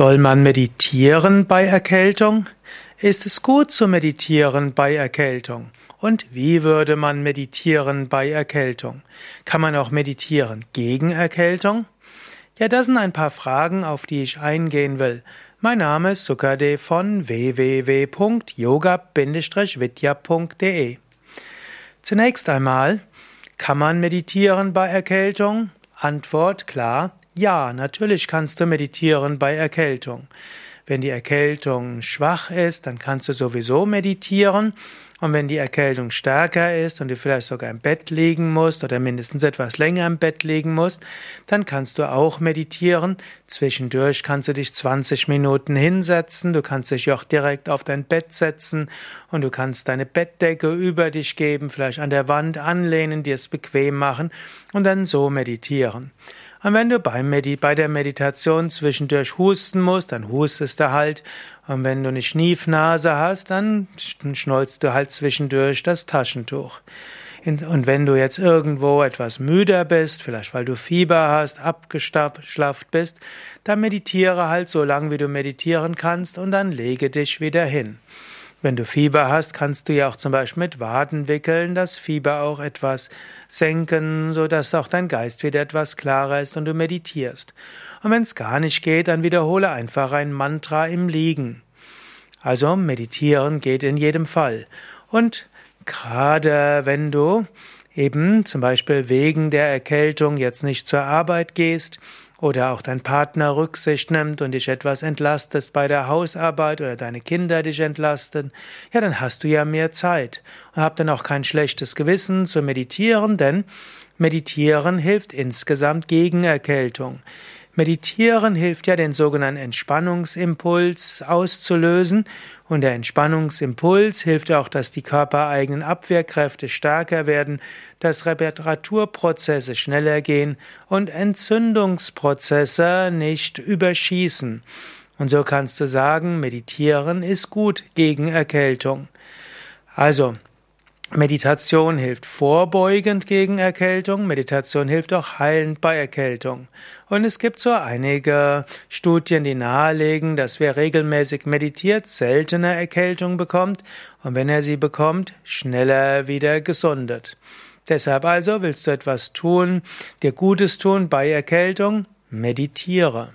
Soll man meditieren bei Erkältung? Ist es gut zu meditieren bei Erkältung? Und wie würde man meditieren bei Erkältung? Kann man auch meditieren gegen Erkältung? Ja, das sind ein paar Fragen, auf die ich eingehen will. Mein Name ist Sukade von www.yoga-vidya.de. Zunächst einmal, kann man meditieren bei Erkältung? Antwort klar, ja, natürlich kannst du meditieren bei Erkältung. Wenn die Erkältung schwach ist, dann kannst du sowieso meditieren. Und wenn die Erkältung stärker ist und du vielleicht sogar im Bett liegen musst oder mindestens etwas länger im Bett liegen musst, dann kannst du auch meditieren. Zwischendurch kannst du dich 20 Minuten hinsetzen, du kannst dich auch direkt auf dein Bett setzen und du kannst deine Bettdecke über dich geben, vielleicht an der Wand anlehnen, dir es bequem machen und dann so meditieren. Und wenn du beim Medi bei der Meditation zwischendurch husten musst, dann hustest du halt. Und wenn du eine Schniefnase hast, dann schneuzt du halt zwischendurch das Taschentuch. Und wenn du jetzt irgendwo etwas müder bist, vielleicht weil du Fieber hast, abgeschlafft bist, dann meditiere halt so lange, wie du meditieren kannst und dann lege dich wieder hin. Wenn du Fieber hast, kannst du ja auch zum Beispiel mit Waden wickeln, das Fieber auch etwas senken, so dass auch dein Geist wieder etwas klarer ist und du meditierst. Und wenn es gar nicht geht, dann wiederhole einfach ein Mantra im Liegen. Also meditieren geht in jedem Fall. Und gerade wenn du eben zum Beispiel wegen der Erkältung jetzt nicht zur Arbeit gehst oder auch dein Partner Rücksicht nimmt und dich etwas entlastest bei der Hausarbeit oder deine Kinder dich entlasten, ja, dann hast du ja mehr Zeit und hab dann auch kein schlechtes Gewissen zu meditieren, denn Meditieren hilft insgesamt gegen Erkältung. Meditieren hilft ja, den sogenannten Entspannungsimpuls auszulösen. Und der Entspannungsimpuls hilft auch, dass die körpereigenen Abwehrkräfte stärker werden, dass Reparaturprozesse schneller gehen und Entzündungsprozesse nicht überschießen. Und so kannst du sagen, meditieren ist gut gegen Erkältung. Also, Meditation hilft vorbeugend gegen Erkältung, Meditation hilft auch heilend bei Erkältung. Und es gibt so einige Studien, die nahelegen, dass wer regelmäßig meditiert, seltener Erkältung bekommt und wenn er sie bekommt, schneller wieder gesundet. Deshalb also willst du etwas tun, dir Gutes tun bei Erkältung, meditiere.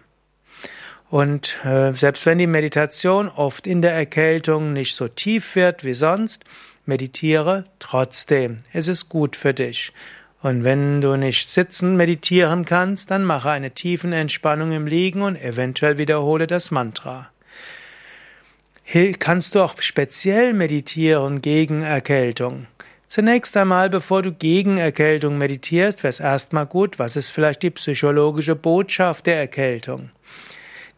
Und äh, selbst wenn die Meditation oft in der Erkältung nicht so tief wird wie sonst, meditiere trotzdem. Es ist gut für dich. Und wenn du nicht sitzen meditieren kannst, dann mache eine tiefen Entspannung im Liegen und eventuell wiederhole das Mantra. Kannst du auch speziell meditieren gegen Erkältung? Zunächst einmal, bevor du gegen Erkältung meditierst, wäre es erstmal gut, was ist vielleicht die psychologische Botschaft der Erkältung?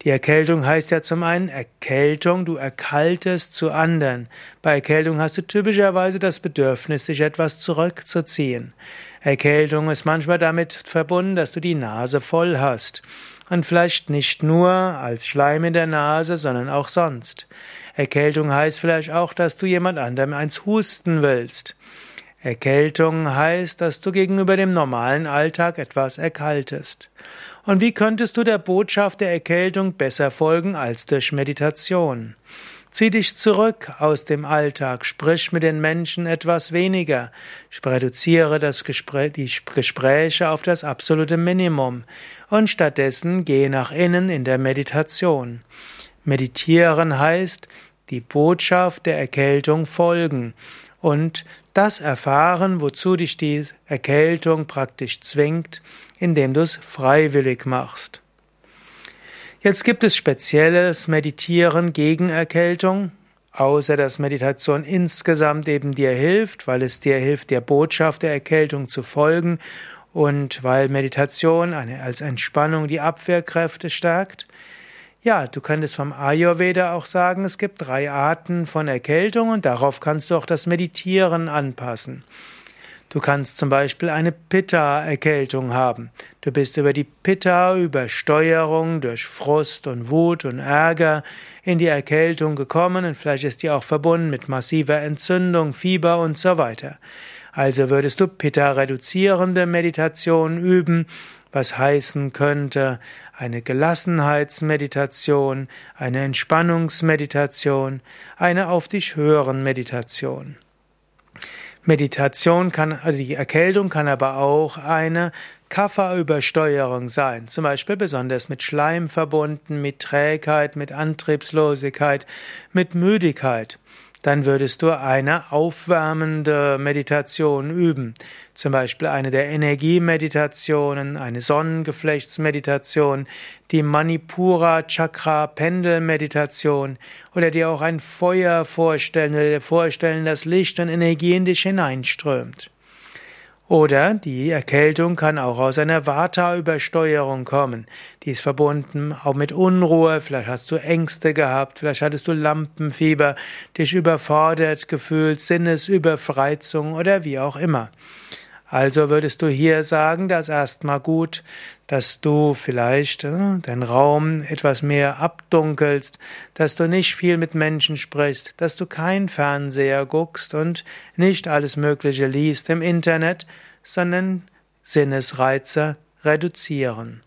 Die Erkältung heißt ja zum einen Erkältung, du erkaltest zu anderen. Bei Erkältung hast du typischerweise das Bedürfnis, sich etwas zurückzuziehen. Erkältung ist manchmal damit verbunden, dass du die Nase voll hast. Und vielleicht nicht nur als Schleim in der Nase, sondern auch sonst. Erkältung heißt vielleicht auch, dass du jemand anderem eins husten willst. Erkältung heißt, dass du gegenüber dem normalen Alltag etwas erkaltest. Und wie könntest du der Botschaft der Erkältung besser folgen als durch Meditation? Zieh dich zurück aus dem Alltag, sprich mit den Menschen etwas weniger, reduziere das Gespräch, die Gespräche auf das absolute Minimum und stattdessen gehe nach innen in der Meditation. Meditieren heißt, die Botschaft der Erkältung folgen und das erfahren, wozu dich die Erkältung praktisch zwingt, indem du es freiwillig machst. Jetzt gibt es spezielles Meditieren gegen Erkältung, außer dass Meditation insgesamt eben dir hilft, weil es dir hilft, der Botschaft der Erkältung zu folgen und weil Meditation als Entspannung die Abwehrkräfte stärkt. Ja, du könntest vom Ayurveda auch sagen, es gibt drei Arten von Erkältung und darauf kannst du auch das Meditieren anpassen. Du kannst zum Beispiel eine Pitta-Erkältung haben. Du bist über die Pitta-Übersteuerung durch Frust und Wut und Ärger in die Erkältung gekommen und vielleicht ist die auch verbunden mit massiver Entzündung, Fieber und so weiter. Also würdest du Pitta-reduzierende Meditation üben was heißen könnte eine Gelassenheitsmeditation, eine Entspannungsmeditation, eine auf dich hören Meditation. Meditation kann, also die Erkältung kann aber auch eine Kafferübersteuerung sein, zum Beispiel besonders mit Schleim verbunden, mit Trägheit, mit Antriebslosigkeit, mit Müdigkeit dann würdest du eine aufwärmende Meditation üben. Zum Beispiel eine der Energiemeditationen, eine Sonnengeflechtsmeditation, die Manipura Chakra Pendelmeditation oder dir auch ein Feuer vorstellen, oder dir vorstellen, dass Licht und Energie in dich hineinströmt. Oder die Erkältung kann auch aus einer Vata-Übersteuerung kommen. Die ist verbunden auch mit Unruhe, vielleicht hast du Ängste gehabt, vielleicht hattest du Lampenfieber, dich überfordert gefühlt, Sinnesüberfreizung oder wie auch immer. Also würdest du hier sagen, dass erstmal gut, dass du vielleicht äh, den Raum etwas mehr abdunkelst, dass du nicht viel mit Menschen sprichst, dass du kein Fernseher guckst und nicht alles Mögliche liest im Internet, sondern Sinnesreize reduzieren.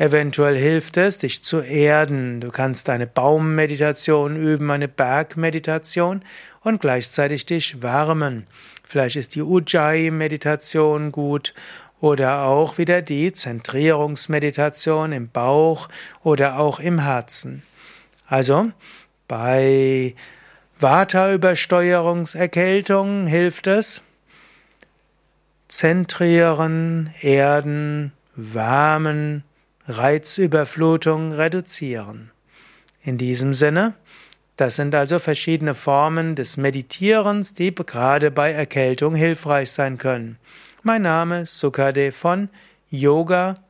Eventuell hilft es, dich zu erden. Du kannst eine Baummeditation üben, eine Bergmeditation und gleichzeitig dich wärmen. Vielleicht ist die Ujjayi-Meditation gut oder auch wieder die Zentrierungsmeditation im Bauch oder auch im Herzen. Also bei Vata-Übersteuerungserkältung hilft es, zentrieren, erden, wärmen, Reizüberflutung reduzieren. In diesem Sinne, das sind also verschiedene Formen des Meditierens, die gerade bei Erkältung hilfreich sein können. Mein Name ist Sukade von yoga-vidya.de